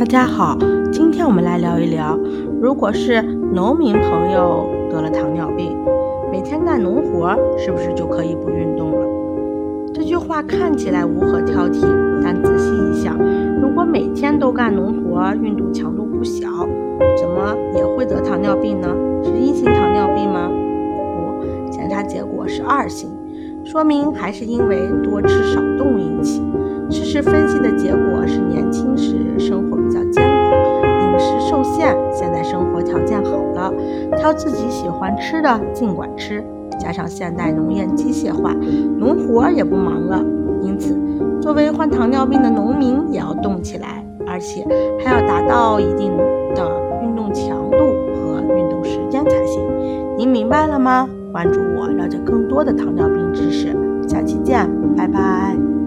大家好，今天我们来聊一聊，如果是农民朋友得了糖尿病，每天干农活是不是就可以不运动了？这句话看起来无可挑剔，但仔细一想，如果每天都干农活，运动强度不小，怎么也会得糖尿病呢？是一型糖尿病吗？不，检查结果是二型，说明还是因为多吃少动引起。事实分析的结果是，年轻时生活比较艰苦，饮食受限，现在生活条件好了，挑自己喜欢吃的尽管吃。加上现代农业机械化，农活也不忙了，因此，作为患糖尿病的农民也要动起来，而且还要达到一定的运动强度和运动时间才行。您明白了吗？关注我，了解更多的糖尿病知识。下期见，拜拜。